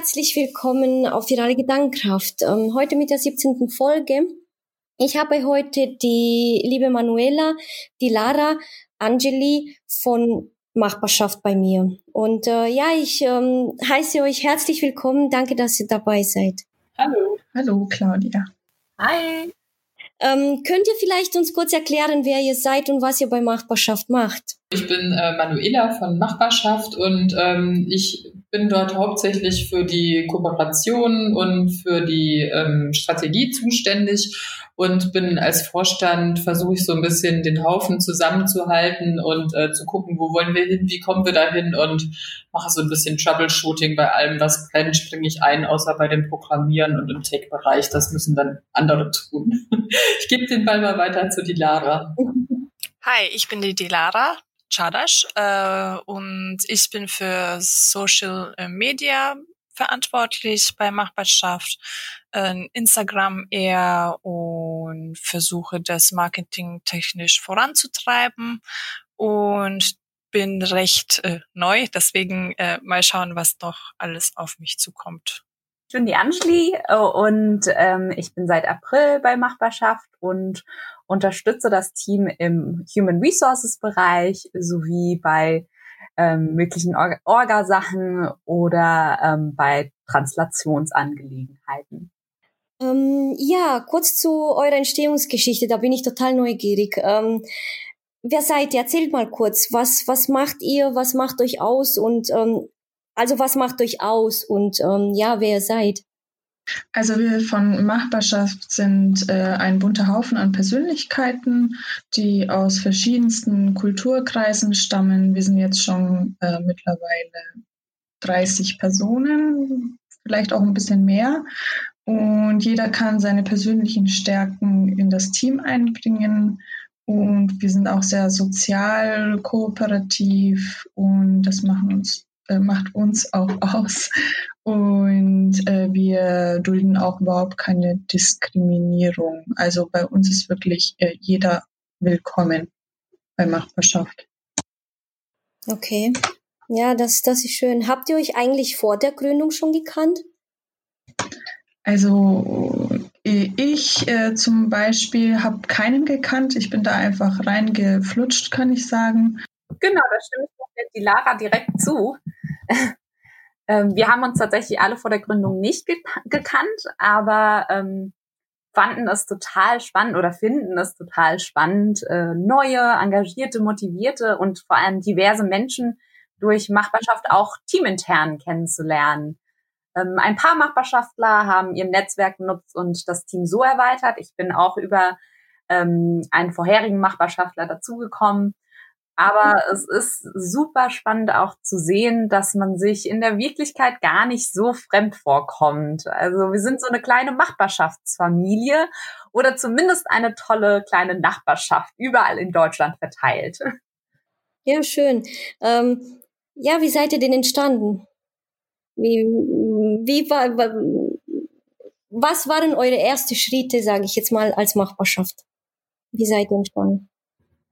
herzlich willkommen auf Virale Gedankenkraft. Ähm, heute mit der 17. Folge. Ich habe heute die liebe Manuela, die Lara, Angeli von Machbarschaft bei mir. Und äh, ja, ich ähm, heiße euch herzlich willkommen. Danke, dass ihr dabei seid. Hallo. Hallo, Claudia. Hi. Ähm, könnt ihr vielleicht uns kurz erklären, wer ihr seid und was ihr bei Machbarschaft macht? Ich bin äh, Manuela von Machbarschaft und ähm, ich bin dort hauptsächlich für die Kooperation und für die ähm, Strategie zuständig und bin als Vorstand, versuche ich so ein bisschen den Haufen zusammenzuhalten und äh, zu gucken, wo wollen wir hin, wie kommen wir da hin und mache so ein bisschen Troubleshooting bei allem, was brennt, springe ich ein, außer bei dem Programmieren und im Tech-Bereich. Das müssen dann andere tun. Ich gebe den Ball mal weiter zu Dilara. Hi, ich bin die Dilara Chadash äh, und ich bin für Social Media verantwortlich bei Machbarschaft, äh, Instagram eher und versuche das Marketing technisch voranzutreiben und bin recht äh, neu, deswegen äh, mal schauen, was noch alles auf mich zukommt. Ich bin die Anschli äh, und ähm, ich bin seit April bei Machbarschaft und unterstütze das Team im Human Resources Bereich sowie bei ähm, möglichen Or Orgasachen oder ähm, bei Translationsangelegenheiten. Ähm, ja, kurz zu eurer Entstehungsgeschichte, da bin ich total neugierig. Ähm, wer seid ihr? Erzählt mal kurz, was, was macht ihr, was macht euch aus und ähm, also was macht euch aus und ähm, ja, wer ihr seid? Also wir von Machbarschaft sind äh, ein bunter Haufen an Persönlichkeiten, die aus verschiedensten Kulturkreisen stammen. Wir sind jetzt schon äh, mittlerweile 30 Personen, vielleicht auch ein bisschen mehr. Und jeder kann seine persönlichen Stärken in das Team einbringen. Und wir sind auch sehr sozial, kooperativ und das machen uns, macht uns auch aus. Und äh, wir dulden auch überhaupt keine Diskriminierung. Also bei uns ist wirklich äh, jeder willkommen bei Machbarschaft. Okay. Ja, das, das ist schön. Habt ihr euch eigentlich vor der Gründung schon gekannt? Also ich äh, zum Beispiel habe keinen gekannt. Ich bin da einfach reingeflutscht, kann ich sagen. Genau, da stimme ich die Lara direkt zu. Ähm, wir haben uns tatsächlich alle vor der Gründung nicht ge gekannt, aber ähm, fanden es total spannend oder finden es total spannend, äh, neue, engagierte, motivierte und vor allem diverse Menschen durch Machbarschaft auch teamintern kennenzulernen. Ähm, ein paar Machbarschaftler haben ihr Netzwerk genutzt und das Team so erweitert. Ich bin auch über ähm, einen vorherigen Machbarschaftler dazugekommen aber es ist super spannend auch zu sehen, dass man sich in der Wirklichkeit gar nicht so fremd vorkommt. Also wir sind so eine kleine Nachbarschaftsfamilie oder zumindest eine tolle kleine Nachbarschaft überall in Deutschland verteilt. Ja, schön. Ähm, ja, wie seid ihr denn entstanden? Wie, wie war, was waren eure ersten Schritte, sage ich jetzt mal, als Machbarschaft? Wie seid ihr entstanden?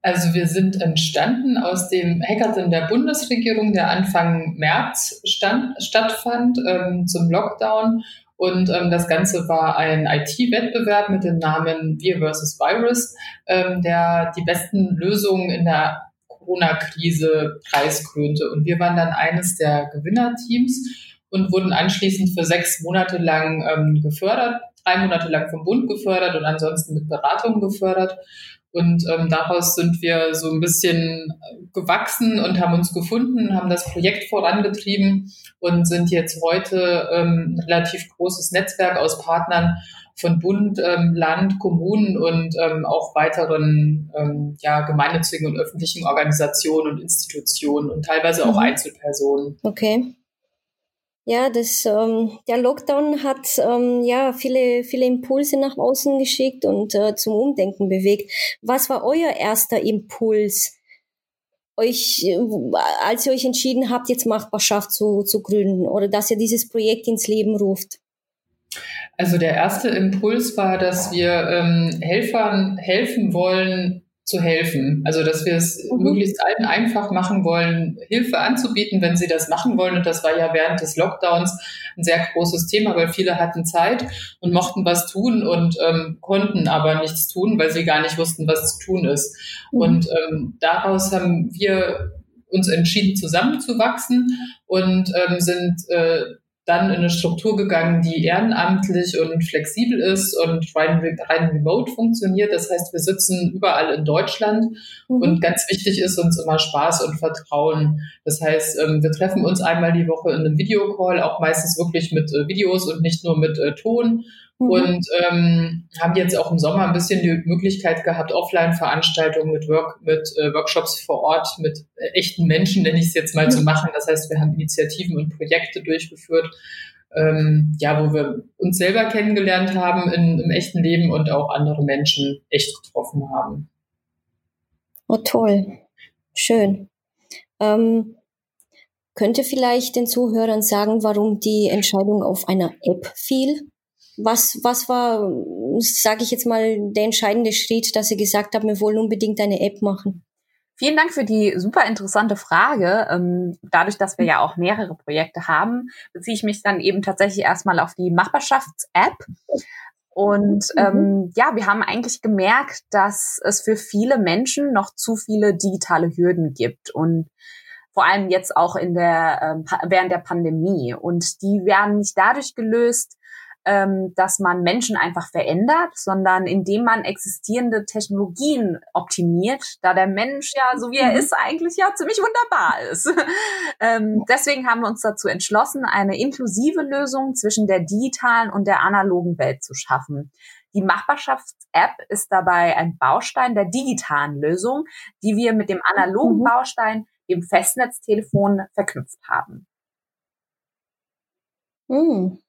Also wir sind entstanden aus dem Hackathon der Bundesregierung, der Anfang März stand, stattfand ähm, zum Lockdown. Und ähm, das Ganze war ein IT-Wettbewerb mit dem Namen Wir versus Virus, ähm, der die besten Lösungen in der Corona-Krise preiskrönte. Und wir waren dann eines der Gewinnerteams und wurden anschließend für sechs Monate lang ähm, gefördert, drei Monate lang vom Bund gefördert und ansonsten mit Beratung gefördert. Und ähm, daraus sind wir so ein bisschen gewachsen und haben uns gefunden, haben das Projekt vorangetrieben und sind jetzt heute ähm, ein relativ großes Netzwerk aus Partnern von Bund, ähm, Land, Kommunen und ähm, auch weiteren ähm, ja, gemeinnützigen und öffentlichen Organisationen und Institutionen und teilweise auch mhm. Einzelpersonen. Okay. Ja, das, ähm, der Lockdown hat ähm, ja viele, viele Impulse nach außen geschickt und äh, zum Umdenken bewegt. Was war euer erster Impuls, euch, äh, als ihr euch entschieden habt, jetzt Machbarschaft zu, zu gründen oder dass ihr dieses Projekt ins Leben ruft? Also der erste Impuls war, dass wir ähm, Helfern helfen wollen, zu helfen. Also dass wir es mhm. möglichst allen einfach machen wollen, Hilfe anzubieten, wenn sie das machen wollen. Und das war ja während des Lockdowns ein sehr großes Thema, weil viele hatten Zeit und mochten was tun und ähm, konnten aber nichts tun, weil sie gar nicht wussten, was zu tun ist. Mhm. Und ähm, daraus haben wir uns entschieden, zusammenzuwachsen und ähm, sind äh, dann in eine Struktur gegangen, die ehrenamtlich und flexibel ist und rein, rein remote funktioniert. Das heißt, wir sitzen überall in Deutschland mhm. und ganz wichtig ist uns immer Spaß und Vertrauen. Das heißt, ähm, wir treffen uns einmal die Woche in einem Videocall, auch meistens wirklich mit äh, Videos und nicht nur mit äh, Ton Mhm. Und ähm, haben jetzt auch im Sommer ein bisschen die Möglichkeit gehabt, Offline-Veranstaltungen mit, Work, mit äh, Workshops vor Ort, mit äh, echten Menschen, nenne ich es jetzt mal, mhm. zu machen. Das heißt, wir haben Initiativen und Projekte durchgeführt, ähm, ja, wo wir uns selber kennengelernt haben in, im echten Leben und auch andere Menschen echt getroffen haben. Oh, toll. Schön. Ähm, könnte vielleicht den Zuhörern sagen, warum die Entscheidung auf einer App fiel? Was, was war, sage ich jetzt mal, der entscheidende Schritt, dass Sie gesagt haben, wir wollen unbedingt eine App machen? Vielen Dank für die super interessante Frage. Ähm, dadurch, dass wir ja auch mehrere Projekte haben, beziehe ich mich dann eben tatsächlich erstmal auf die Machbarschafts-App. Und mhm. ähm, ja, wir haben eigentlich gemerkt, dass es für viele Menschen noch zu viele digitale Hürden gibt und vor allem jetzt auch in der ähm, während der Pandemie. Und die werden nicht dadurch gelöst, ähm, dass man Menschen einfach verändert, sondern indem man existierende Technologien optimiert, da der Mensch ja, so wie er mhm. ist, eigentlich ja ziemlich wunderbar ist. ähm, deswegen haben wir uns dazu entschlossen, eine inklusive Lösung zwischen der digitalen und der analogen Welt zu schaffen. Die Machbarschafts-App ist dabei ein Baustein der digitalen Lösung, die wir mit dem analogen mhm. Baustein, dem Festnetztelefon, verknüpft haben. Mhm.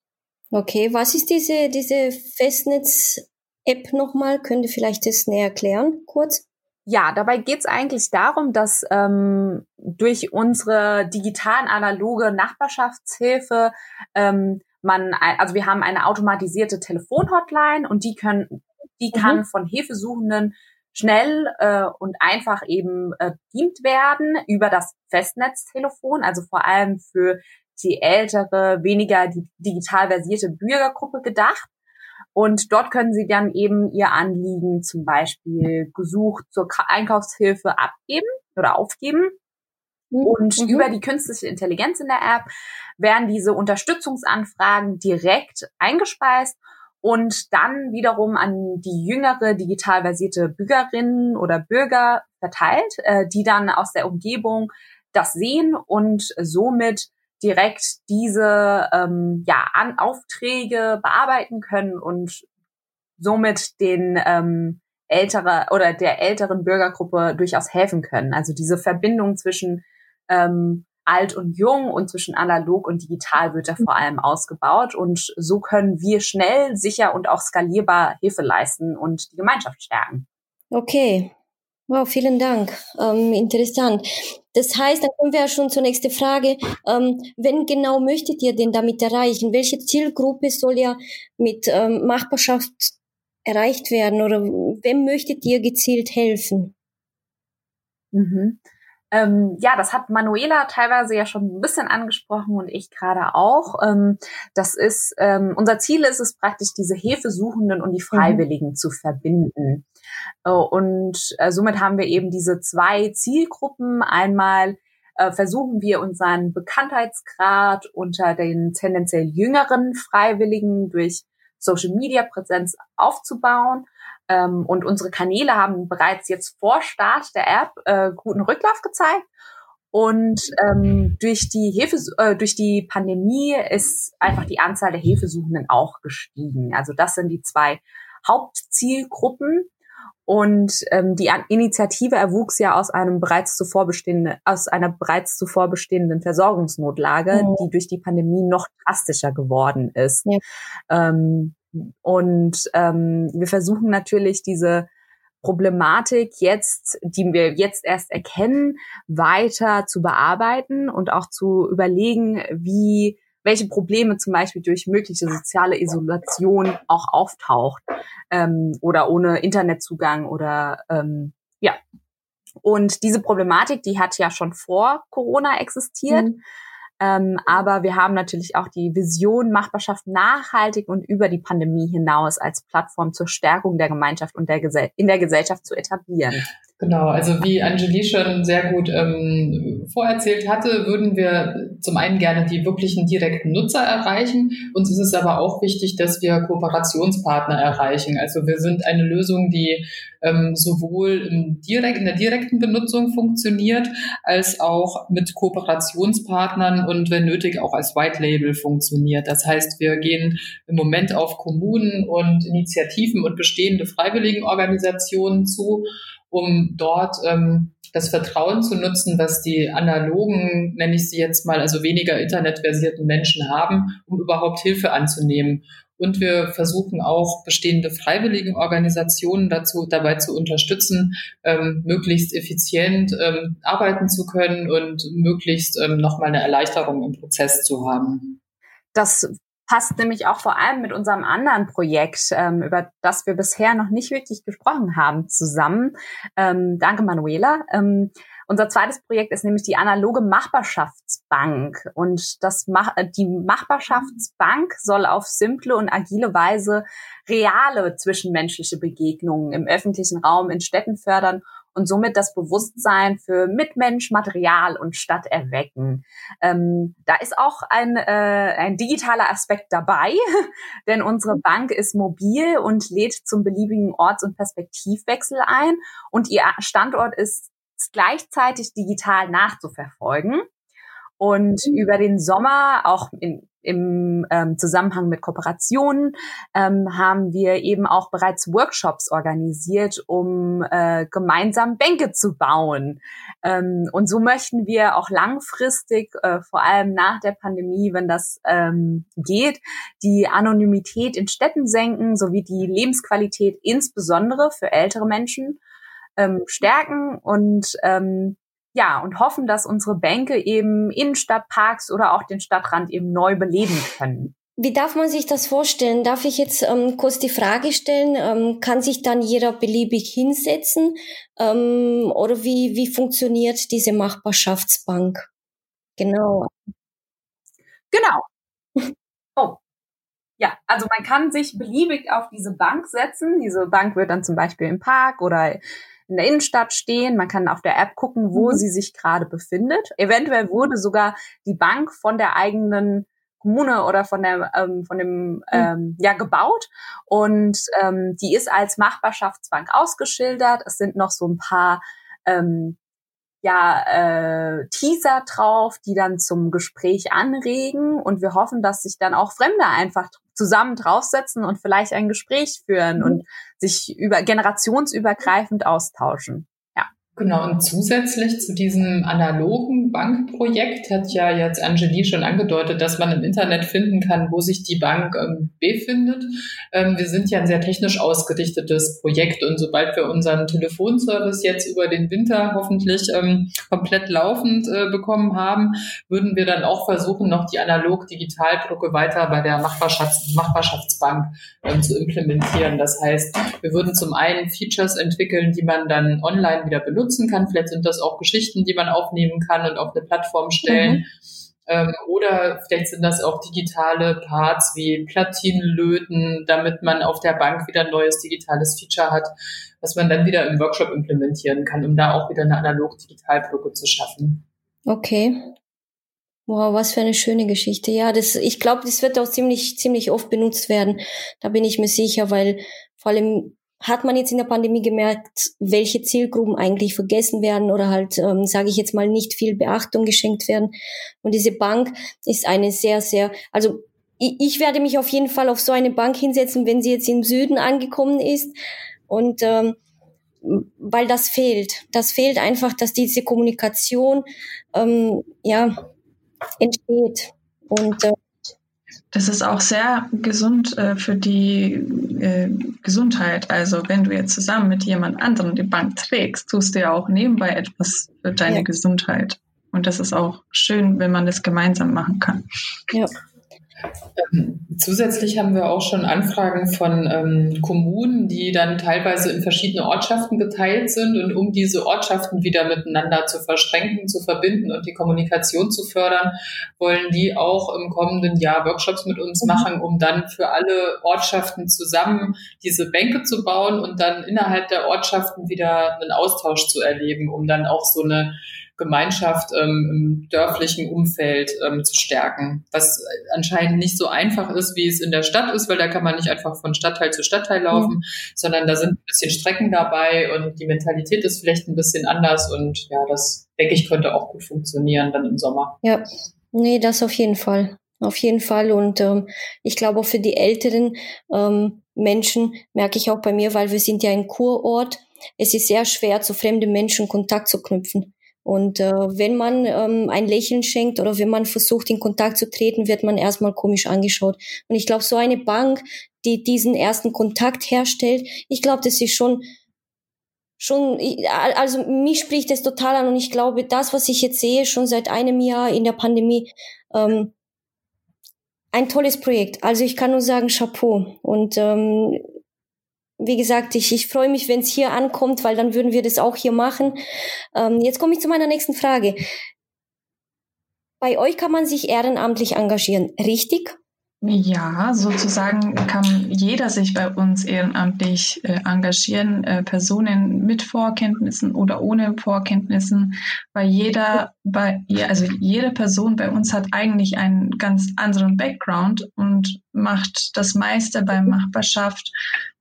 Okay, was ist diese, diese Festnetz-App nochmal? Könnt ihr vielleicht das näher erklären, kurz? Ja, dabei geht es eigentlich darum, dass ähm, durch unsere digitalen analoge Nachbarschaftshilfe ähm, man, also wir haben eine automatisierte Telefonhotline und die können, die mhm. kann von Hilfesuchenden schnell äh, und einfach eben äh, bedient werden über das Festnetztelefon, also vor allem für die ältere, weniger digital versierte Bürgergruppe gedacht. Und dort können Sie dann eben Ihr Anliegen zum Beispiel gesucht zur Einkaufshilfe abgeben oder aufgeben. Mhm. Und mhm. über die künstliche Intelligenz in der App werden diese Unterstützungsanfragen direkt eingespeist und dann wiederum an die jüngere digital versierte Bürgerinnen oder Bürger verteilt, äh, die dann aus der Umgebung das sehen und somit direkt diese ähm, ja, An Aufträge bearbeiten können und somit den ähm, ältere oder der älteren Bürgergruppe durchaus helfen können. Also diese Verbindung zwischen ähm, alt und jung und zwischen analog und digital wird da vor allem ausgebaut und so können wir schnell, sicher und auch skalierbar Hilfe leisten und die Gemeinschaft stärken. Okay, Wow, vielen Dank. Ähm, interessant. Das heißt, dann kommen wir ja schon zur nächsten Frage. Ähm, wenn genau möchtet ihr denn damit erreichen? Welche Zielgruppe soll ja mit ähm, Machbarschaft erreicht werden oder wem möchtet ihr gezielt helfen? Mhm. Ähm, ja, das hat Manuela teilweise ja schon ein bisschen angesprochen und ich gerade auch. Ähm, das ist, ähm, unser Ziel ist es praktisch, diese Hilfesuchenden und die mhm. Freiwilligen mhm. zu verbinden. Äh, und äh, somit haben wir eben diese zwei Zielgruppen. Einmal äh, versuchen wir unseren Bekanntheitsgrad unter den tendenziell jüngeren Freiwilligen durch Social Media Präsenz aufzubauen ähm, und unsere Kanäle haben bereits jetzt vor Start der App äh, guten Rücklauf gezeigt. Und ähm, durch die Hilfe, äh, durch die Pandemie ist einfach die Anzahl der Hilfesuchenden auch gestiegen. Also das sind die zwei Hauptzielgruppen. Und ähm, die Initiative erwuchs ja aus einem bereits zuvor bestehenden, aus einer bereits zuvor bestehenden Versorgungsnotlage, mhm. die durch die Pandemie noch drastischer geworden ist. Ja. Ähm, und ähm, wir versuchen natürlich diese Problematik jetzt, die wir jetzt erst erkennen, weiter zu bearbeiten und auch zu überlegen, wie welche Probleme zum Beispiel durch mögliche soziale Isolation auch auftaucht ähm, oder ohne Internetzugang oder ähm, ja. Und diese Problematik, die hat ja schon vor Corona existiert. Mhm. Ähm, aber wir haben natürlich auch die Vision, Machbarschaft nachhaltig und über die Pandemie hinaus als Plattform zur Stärkung der Gemeinschaft und der Gesell in der Gesellschaft zu etablieren. Genau, also wie Angelie schon sehr gut ähm, vorerzählt hatte, würden wir zum einen gerne die wirklichen direkten Nutzer erreichen. Uns ist es aber auch wichtig, dass wir Kooperationspartner erreichen. Also wir sind eine Lösung, die ähm, sowohl im direkt, in der direkten Benutzung funktioniert, als auch mit Kooperationspartnern und wenn nötig auch als White Label funktioniert. Das heißt, wir gehen im Moment auf Kommunen und Initiativen und bestehende Freiwilligenorganisationen zu um dort ähm, das Vertrauen zu nutzen, was die analogen, nenne ich sie jetzt mal, also weniger internetversierten Menschen haben, um überhaupt Hilfe anzunehmen. Und wir versuchen auch bestehende freiwillige Organisationen dazu, dabei zu unterstützen, ähm, möglichst effizient ähm, arbeiten zu können und möglichst ähm, nochmal eine Erleichterung im Prozess zu haben. Das passt nämlich auch vor allem mit unserem anderen Projekt, ähm, über das wir bisher noch nicht wirklich gesprochen haben, zusammen. Ähm, danke, Manuela. Ähm, unser zweites Projekt ist nämlich die analoge Machbarschaftsbank. Und das Mach äh, die Machbarschaftsbank soll auf simple und agile Weise reale zwischenmenschliche Begegnungen im öffentlichen Raum in Städten fördern und somit das Bewusstsein für Mitmensch, Material und Stadt erwecken. Ähm, da ist auch ein, äh, ein digitaler Aspekt dabei, denn unsere Bank ist mobil und lädt zum beliebigen Orts- und Perspektivwechsel ein und ihr Standort ist gleichzeitig digital nachzuverfolgen. Und mhm. über den Sommer, auch in, im ähm, Zusammenhang mit Kooperationen ähm, haben wir eben auch bereits Workshops organisiert, um äh, gemeinsam Bänke zu bauen. Ähm, und so möchten wir auch langfristig, äh, vor allem nach der Pandemie, wenn das ähm, geht, die Anonymität in Städten senken, sowie die Lebensqualität insbesondere für ältere Menschen ähm, stärken und ähm, ja, und hoffen, dass unsere Bänke eben Innenstadtparks oder auch den Stadtrand eben neu beleben können. Wie darf man sich das vorstellen? Darf ich jetzt ähm, kurz die Frage stellen? Ähm, kann sich dann jeder beliebig hinsetzen? Ähm, oder wie, wie funktioniert diese Machbarschaftsbank? Genau. Genau. Oh. Ja, also man kann sich beliebig auf diese Bank setzen. Diese Bank wird dann zum Beispiel im Park oder in der Innenstadt stehen. Man kann auf der App gucken, wo mhm. sie sich gerade befindet. Eventuell wurde sogar die Bank von der eigenen Kommune oder von der ähm, von dem mhm. ähm, ja gebaut und ähm, die ist als Machbarschaftsbank ausgeschildert. Es sind noch so ein paar ähm, ja äh, Teaser drauf, die dann zum Gespräch anregen und wir hoffen, dass sich dann auch Fremde einfach zusammen draufsetzen und vielleicht ein Gespräch führen mhm. und sich über generationsübergreifend austauschen. Genau, und zusätzlich zu diesem analogen Bankprojekt hat ja jetzt Angelie schon angedeutet, dass man im Internet finden kann, wo sich die Bank ähm, befindet. Ähm, wir sind ja ein sehr technisch ausgerichtetes Projekt und sobald wir unseren Telefonservice jetzt über den Winter hoffentlich ähm, komplett laufend äh, bekommen haben, würden wir dann auch versuchen, noch die analog-digital-Brücke weiter bei der Machbarschafts Machbarschaftsbank ähm, zu implementieren. Das heißt, wir würden zum einen Features entwickeln, die man dann online wieder benutzt nutzen kann. Vielleicht sind das auch Geschichten, die man aufnehmen kann und auf eine Plattform stellen. Mhm. Ähm, oder vielleicht sind das auch digitale Parts wie Platinenlöten, damit man auf der Bank wieder ein neues digitales Feature hat, was man dann wieder im Workshop implementieren kann, um da auch wieder eine analog-digital-Brücke zu schaffen. Okay. Wow, was für eine schöne Geschichte. Ja, das, ich glaube, das wird auch ziemlich, ziemlich oft benutzt werden. Da bin ich mir sicher, weil vor allem hat man jetzt in der Pandemie gemerkt, welche Zielgruppen eigentlich vergessen werden oder halt, ähm, sage ich jetzt mal, nicht viel Beachtung geschenkt werden. Und diese Bank ist eine sehr, sehr, also ich, ich werde mich auf jeden Fall auf so eine Bank hinsetzen, wenn sie jetzt im Süden angekommen ist. Und ähm, weil das fehlt. Das fehlt einfach, dass diese Kommunikation ähm, ja entsteht. Und äh, das ist auch sehr gesund äh, für die äh, Gesundheit. Also wenn du jetzt zusammen mit jemand anderem die Bank trägst, tust du ja auch nebenbei etwas für deine ja. Gesundheit. Und das ist auch schön, wenn man das gemeinsam machen kann. Ja. Ähm, zusätzlich haben wir auch schon Anfragen von ähm, Kommunen, die dann teilweise in verschiedene Ortschaften geteilt sind und um diese Ortschaften wieder miteinander zu verschränken, zu verbinden und die Kommunikation zu fördern, wollen die auch im kommenden Jahr Workshops mit uns mhm. machen, um dann für alle Ortschaften zusammen diese Bänke zu bauen und dann innerhalb der Ortschaften wieder einen Austausch zu erleben, um dann auch so eine Gemeinschaft ähm, im dörflichen Umfeld ähm, zu stärken. Was anscheinend nicht so einfach ist, wie es in der Stadt ist, weil da kann man nicht einfach von Stadtteil zu Stadtteil laufen, mhm. sondern da sind ein bisschen Strecken dabei und die Mentalität ist vielleicht ein bisschen anders und ja, das denke ich könnte auch gut funktionieren dann im Sommer. Ja, nee, das auf jeden Fall. Auf jeden Fall. Und ähm, ich glaube auch für die älteren ähm, Menschen merke ich auch bei mir, weil wir sind ja ein Kurort, es ist sehr schwer, zu fremden Menschen Kontakt zu knüpfen. Und äh, wenn man ähm, ein Lächeln schenkt oder wenn man versucht, in Kontakt zu treten, wird man erstmal komisch angeschaut. Und ich glaube, so eine Bank, die diesen ersten Kontakt herstellt, ich glaube, das ist schon schon, also mich spricht das total an und ich glaube, das, was ich jetzt sehe, schon seit einem Jahr in der Pandemie, ähm, ein tolles Projekt. Also ich kann nur sagen, Chapeau. Und ähm, wie gesagt, ich, ich freue mich, wenn es hier ankommt, weil dann würden wir das auch hier machen. Ähm, jetzt komme ich zu meiner nächsten Frage. Bei euch kann man sich ehrenamtlich engagieren, richtig? Ja, sozusagen kann jeder sich bei uns ehrenamtlich äh, engagieren, äh, Personen mit Vorkenntnissen oder ohne Vorkenntnissen, weil jeder bei also jede Person bei uns hat eigentlich einen ganz anderen Background und macht das meiste bei Machbarschaft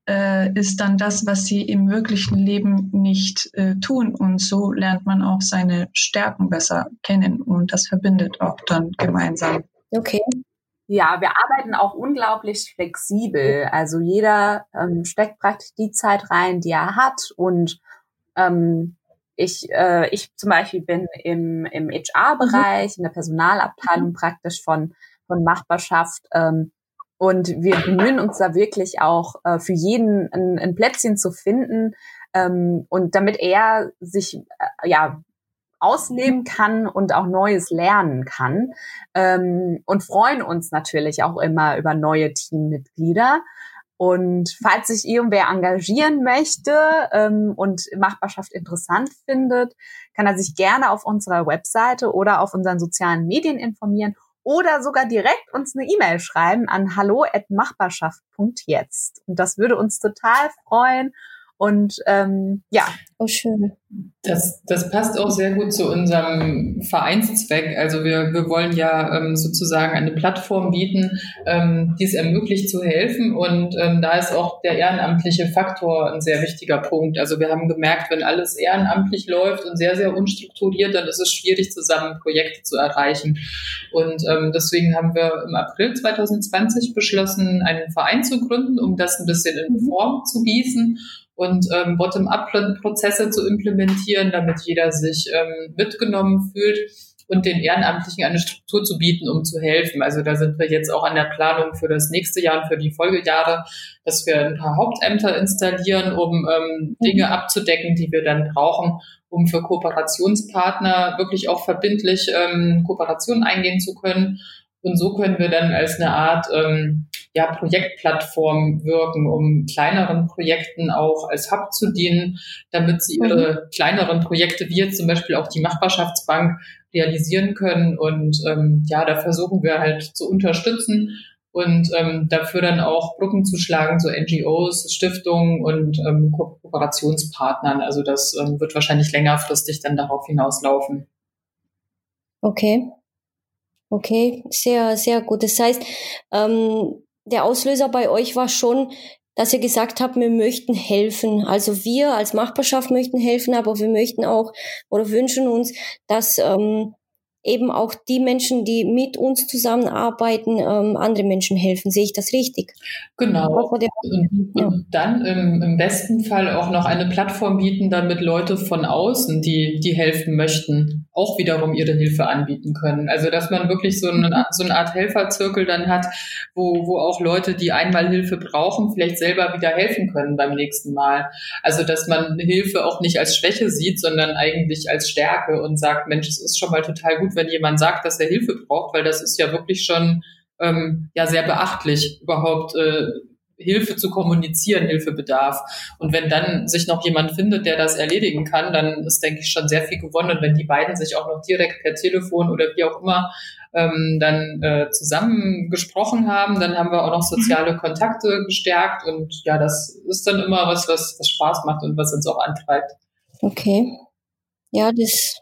äh, ist dann das, was sie im wirklichen Leben nicht äh, tun. Und so lernt man auch seine Stärken besser kennen und das verbindet auch dann gemeinsam. Okay. Ja, wir arbeiten auch unglaublich flexibel. Also jeder ähm, steckt praktisch die Zeit rein, die er hat. Und ähm, ich, äh, ich zum Beispiel bin im, im HR-Bereich, in der Personalabteilung praktisch von, von Machbarschaft. Ähm, und wir bemühen uns da wirklich auch äh, für jeden ein, ein Plätzchen zu finden ähm, und damit er sich äh, ja ausleben kann und auch Neues lernen kann ähm, und freuen uns natürlich auch immer über neue Teammitglieder. Und falls sich irgendwer engagieren möchte ähm, und Machbarschaft interessant findet, kann er sich gerne auf unserer Webseite oder auf unseren sozialen Medien informieren oder sogar direkt uns eine E-Mail schreiben an hallo@machbarschaft.jetzt. Und das würde uns total freuen. Und ähm, ja. Oh, schön. Das, das passt auch sehr gut zu unserem Vereinszweck. Also wir, wir wollen ja ähm, sozusagen eine Plattform bieten, ähm, die es ermöglicht zu helfen. Und ähm, da ist auch der ehrenamtliche Faktor ein sehr wichtiger Punkt. Also wir haben gemerkt, wenn alles ehrenamtlich läuft und sehr, sehr unstrukturiert, dann ist es schwierig, zusammen Projekte zu erreichen. Und ähm, deswegen haben wir im April 2020 beschlossen, einen Verein zu gründen, um das ein bisschen in mhm. Form zu gießen und ähm, Bottom-up-Prozesse zu implementieren, damit jeder sich ähm, mitgenommen fühlt und den Ehrenamtlichen eine Struktur zu bieten, um zu helfen. Also da sind wir jetzt auch an der Planung für das nächste Jahr und für die Folgejahre, dass wir ein paar Hauptämter installieren, um ähm, Dinge mhm. abzudecken, die wir dann brauchen, um für Kooperationspartner wirklich auch verbindlich ähm, Kooperationen eingehen zu können. Und so können wir dann als eine Art ähm, ja, Projektplattform wirken, um kleineren Projekten auch als Hub zu dienen, damit sie ihre mhm. kleineren Projekte, wie jetzt zum Beispiel auch die Machbarschaftsbank, realisieren können. Und ähm, ja, da versuchen wir halt zu unterstützen und ähm, dafür dann auch Brücken zu schlagen, so NGOs, Stiftungen und ähm, Ko Kooperationspartnern. Also das ähm, wird wahrscheinlich längerfristig dann darauf hinauslaufen. Okay. Okay, sehr, sehr gut. Das heißt, ähm, der Auslöser bei euch war schon, dass ihr gesagt habt, wir möchten helfen. Also wir als Machbarschaft möchten helfen, aber wir möchten auch oder wünschen uns, dass ähm, eben auch die Menschen, die mit uns zusammenarbeiten, ähm, andere Menschen helfen. Sehe ich das richtig? Genau. Und, und dann im, im, besten Fall auch noch eine Plattform bieten, damit Leute von außen, die, die helfen möchten, auch wiederum ihre Hilfe anbieten können. Also dass man wirklich so eine, so eine Art Helferzirkel dann hat, wo, wo auch Leute, die einmal Hilfe brauchen, vielleicht selber wieder helfen können beim nächsten Mal. Also dass man Hilfe auch nicht als Schwäche sieht, sondern eigentlich als Stärke und sagt, Mensch, es ist schon mal total gut, wenn jemand sagt, dass er Hilfe braucht, weil das ist ja wirklich schon ähm, ja sehr beachtlich, überhaupt äh, Hilfe zu kommunizieren, Hilfebedarf. Und wenn dann sich noch jemand findet, der das erledigen kann, dann ist, denke ich, schon sehr viel gewonnen. Und wenn die beiden sich auch noch direkt per Telefon oder wie auch immer ähm, dann äh, zusammen gesprochen haben, dann haben wir auch noch soziale Kontakte gestärkt. Und ja, das ist dann immer was, was, was Spaß macht und was uns auch antreibt. Okay. Ja, das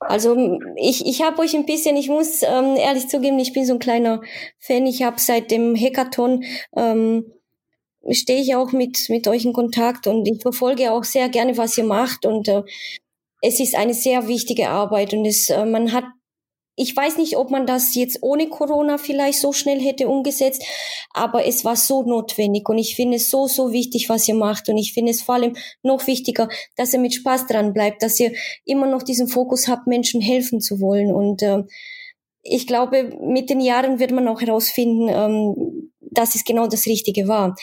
also ich, ich habe euch ein bisschen, ich muss ähm, ehrlich zugeben, ich bin so ein kleiner Fan. Ich habe seit dem Hackathon ähm, stehe ich auch mit mit euch in Kontakt und ich verfolge auch sehr gerne, was ihr macht und äh, es ist eine sehr wichtige Arbeit und es äh, man hat ich weiß nicht, ob man das jetzt ohne Corona vielleicht so schnell hätte umgesetzt, aber es war so notwendig und ich finde es so, so wichtig, was ihr macht und ich finde es vor allem noch wichtiger, dass ihr mit Spaß dran bleibt, dass ihr immer noch diesen Fokus habt, Menschen helfen zu wollen und äh, ich glaube, mit den Jahren wird man auch herausfinden, ähm, dass es genau das Richtige war.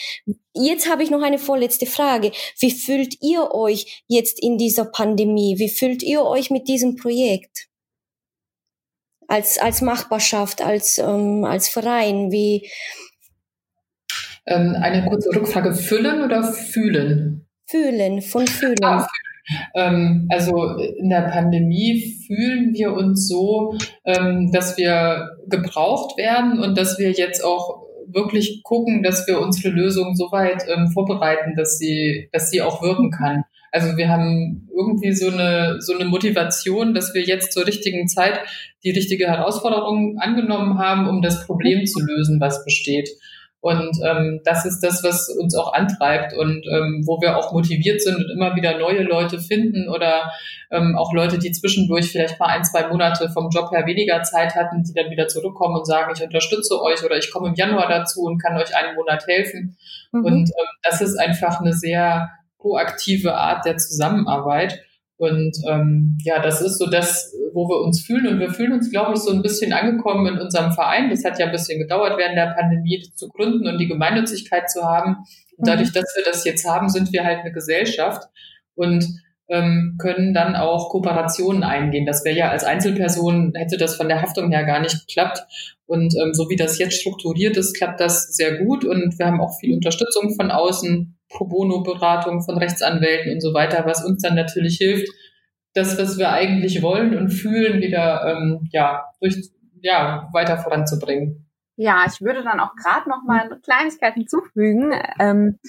Jetzt habe ich noch eine vorletzte Frage. Wie fühlt ihr euch jetzt in dieser Pandemie? Wie fühlt ihr euch mit diesem Projekt? Als, als Machbarschaft, als, ähm, als Verein? Wie? Ähm, eine kurze Rückfrage. Füllen oder fühlen? Fühlen, von fühlen. Ah, ähm, also in der Pandemie fühlen wir uns so, ähm, dass wir gebraucht werden und dass wir jetzt auch wirklich gucken, dass wir unsere Lösung so weit ähm, vorbereiten, dass sie, dass sie auch wirken kann. Also wir haben irgendwie so eine, so eine Motivation, dass wir jetzt zur richtigen Zeit die richtige Herausforderung angenommen haben, um das Problem zu lösen, was besteht. Und ähm, das ist das, was uns auch antreibt und ähm, wo wir auch motiviert sind und immer wieder neue Leute finden oder ähm, auch Leute, die zwischendurch vielleicht mal ein, zwei Monate vom Job her weniger Zeit hatten, die dann wieder zurückkommen und sagen, ich unterstütze euch oder ich komme im Januar dazu und kann euch einen Monat helfen. Mhm. Und ähm, das ist einfach eine sehr proaktive Art der Zusammenarbeit. Und ähm, ja, das ist so das, wo wir uns fühlen. Und wir fühlen uns, glaube ich, so ein bisschen angekommen in unserem Verein. Das hat ja ein bisschen gedauert, während der Pandemie zu gründen und die Gemeinnützigkeit zu haben. Und dadurch, dass wir das jetzt haben, sind wir halt eine Gesellschaft und ähm, können dann auch Kooperationen eingehen. Das wäre ja als Einzelperson, hätte das von der Haftung her gar nicht geklappt. Und ähm, so wie das jetzt strukturiert ist, klappt das sehr gut. Und wir haben auch viel Unterstützung von außen Pro Bono-Beratung von Rechtsanwälten und so weiter, was uns dann natürlich hilft, das, was wir eigentlich wollen und fühlen, wieder ähm, ja, durch, ja, weiter voranzubringen. Ja, ich würde dann auch gerade noch mal eine Kleinigkeit hinzufügen. Ähm,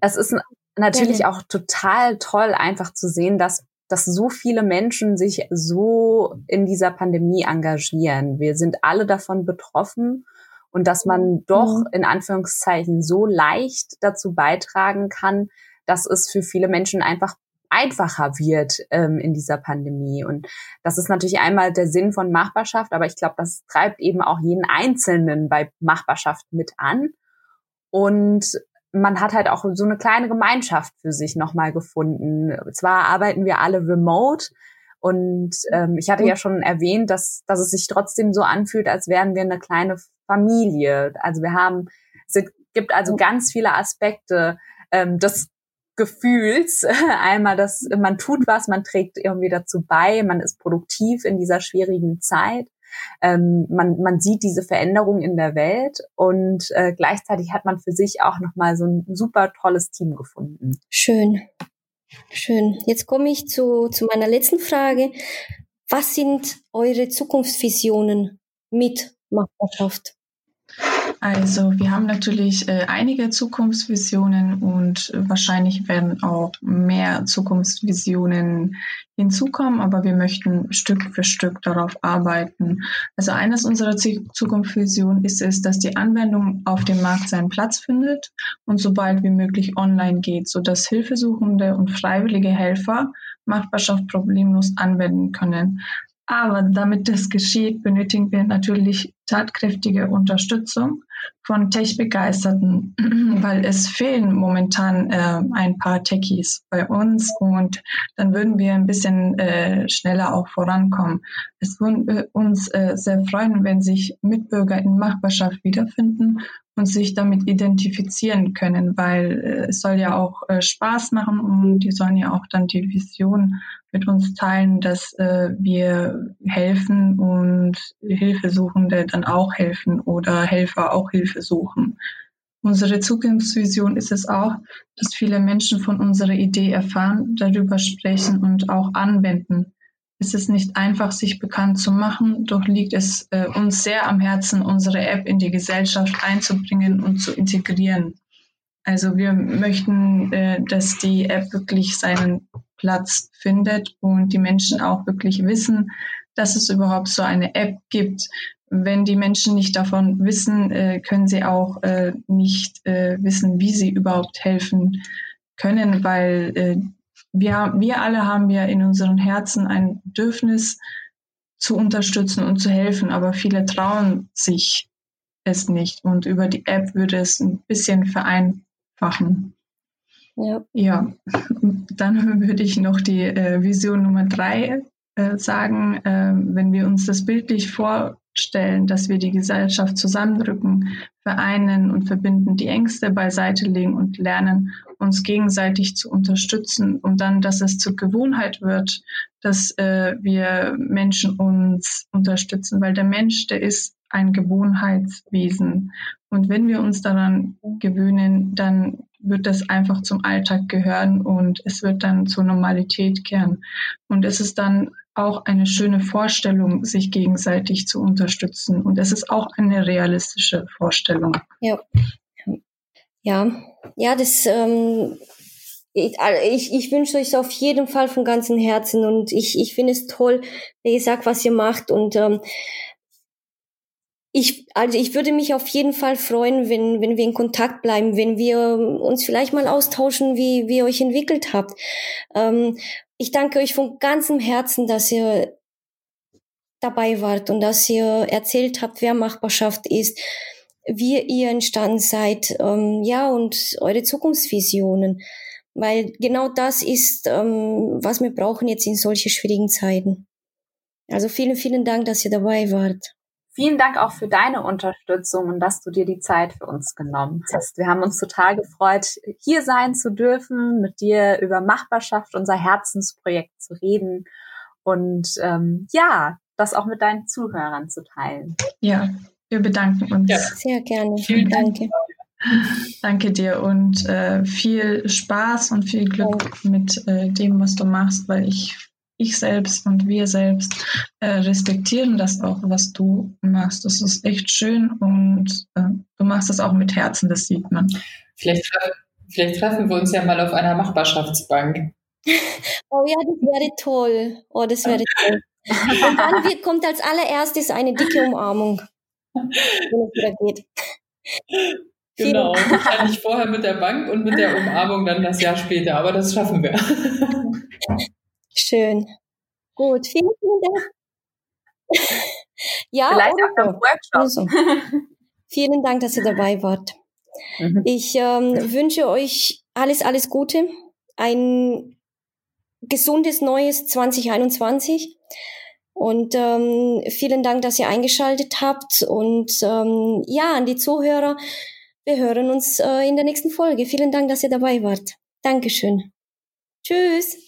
es ist natürlich auch total toll, einfach zu sehen, dass dass so viele Menschen sich so in dieser Pandemie engagieren. Wir sind alle davon betroffen und dass man mhm. doch in Anführungszeichen so leicht dazu beitragen kann, dass es für viele Menschen einfach einfacher wird ähm, in dieser Pandemie. Und das ist natürlich einmal der Sinn von Machbarschaft, aber ich glaube, das treibt eben auch jeden Einzelnen bei Machbarschaft mit an. Und man hat halt auch so eine kleine Gemeinschaft für sich nochmal gefunden. Zwar arbeiten wir alle remote, und ähm, ich hatte ja schon erwähnt, dass, dass es sich trotzdem so anfühlt, als wären wir eine kleine Familie. Also wir haben, es gibt also ganz viele Aspekte ähm, des Gefühls. Einmal, dass man tut was, man trägt irgendwie dazu bei, man ist produktiv in dieser schwierigen Zeit. Ähm, man, man sieht diese Veränderung in der Welt und äh, gleichzeitig hat man für sich auch nochmal so ein super tolles Team gefunden. Schön. Schön. Jetzt komme ich zu, zu meiner letzten Frage. Was sind eure Zukunftsvisionen mit Machbarschaft? Also wir haben natürlich äh, einige Zukunftsvisionen und wahrscheinlich werden auch mehr Zukunftsvisionen hinzukommen, aber wir möchten Stück für Stück darauf arbeiten. Also eines unserer Zukunftsvisionen ist es, dass die Anwendung auf dem Markt seinen Platz findet und sobald wie möglich online geht, sodass Hilfesuchende und freiwillige Helfer Machbarschaft problemlos anwenden können. Aber damit das geschieht, benötigen wir natürlich tatkräftige Unterstützung. Von Tech-Begeisterten, weil es fehlen momentan äh, ein paar Techies bei uns und dann würden wir ein bisschen äh, schneller auch vorankommen. Es würde uns äh, sehr freuen, wenn sich Mitbürger in Machbarschaft wiederfinden und sich damit identifizieren können, weil äh, es soll ja auch äh, Spaß machen und die sollen ja auch dann die Vision mit uns teilen, dass äh, wir helfen und Hilfesuchende dann auch helfen oder Helfer auch Hilfe suchen. Unsere Zukunftsvision ist es auch, dass viele Menschen von unserer Idee erfahren, darüber sprechen und auch anwenden. Es ist nicht einfach, sich bekannt zu machen, doch liegt es äh, uns sehr am Herzen, unsere App in die Gesellschaft einzubringen und zu integrieren. Also wir möchten, äh, dass die App wirklich seinen Platz findet und die Menschen auch wirklich wissen, dass es überhaupt so eine App gibt. Wenn die Menschen nicht davon wissen, äh, können sie auch äh, nicht äh, wissen, wie sie überhaupt helfen können, weil äh, wir, wir alle haben ja in unseren Herzen ein Bedürfnis zu unterstützen und zu helfen, aber viele trauen sich es nicht und über die App würde es ein bisschen vereinfachen. Ja. ja, dann würde ich noch die äh, Vision Nummer drei äh, sagen. Wenn wir uns das bildlich vorstellen, dass wir die Gesellschaft zusammenrücken, vereinen und verbinden, die Ängste beiseite legen und lernen, uns gegenseitig zu unterstützen und dann, dass es zur Gewohnheit wird, dass äh, wir Menschen uns unterstützen, weil der Mensch, der ist ein Gewohnheitswesen. Und wenn wir uns daran gewöhnen, dann wird das einfach zum Alltag gehören und es wird dann zur Normalität kehren. Und es ist dann auch eine schöne Vorstellung, sich gegenseitig zu unterstützen. Und es ist auch eine realistische Vorstellung. Ja. Ja, ja, das, ähm, ich, ich, wünsche euch auf jeden Fall von ganzem Herzen und ich, ich finde es toll, wie gesagt, was ihr macht und ähm, ich, also ich würde mich auf jeden Fall freuen, wenn, wenn wir in Kontakt bleiben, wenn wir uns vielleicht mal austauschen, wie, wie ihr euch entwickelt habt. Ähm, ich danke euch von ganzem Herzen, dass ihr dabei wart und dass ihr erzählt habt, wer Machbarschaft ist, wie ihr entstanden seid, ähm, ja, und eure Zukunftsvisionen. Weil genau das ist, ähm, was wir brauchen jetzt in solche schwierigen Zeiten. Also vielen, vielen Dank, dass ihr dabei wart. Vielen Dank auch für deine Unterstützung und dass du dir die Zeit für uns genommen hast. Wir haben uns total gefreut, hier sein zu dürfen, mit dir über Machbarschaft, unser Herzensprojekt zu reden und ähm, ja, das auch mit deinen Zuhörern zu teilen. Ja, wir bedanken uns. Ja. Sehr gerne. Vielen Dank. Danke. Danke dir und äh, viel Spaß und viel Glück mit äh, dem, was du machst, weil ich ich selbst und wir selbst äh, respektieren das auch, was du machst. Das ist echt schön und äh, du machst das auch mit Herzen, das sieht man. Vielleicht, vielleicht treffen wir uns ja mal auf einer Machbarschaftsbank. Oh ja, das wäre toll. Oh, das wäre toll. Und dann kommt als allererstes eine dicke Umarmung, wenn es wieder geht. Genau, wahrscheinlich vorher mit der Bank und mit der Umarmung dann das Jahr später, aber das schaffen wir. Schön. Gut, vielen, vielen Dank. ja, Vielleicht auch beim Workshop. Also, vielen Dank, dass ihr dabei wart. Mhm. Ich ähm, wünsche euch alles, alles Gute, ein gesundes neues 2021 und ähm, vielen Dank, dass ihr eingeschaltet habt und ähm, ja, an die Zuhörer, wir hören uns äh, in der nächsten Folge. Vielen Dank, dass ihr dabei wart. Dankeschön. Tschüss.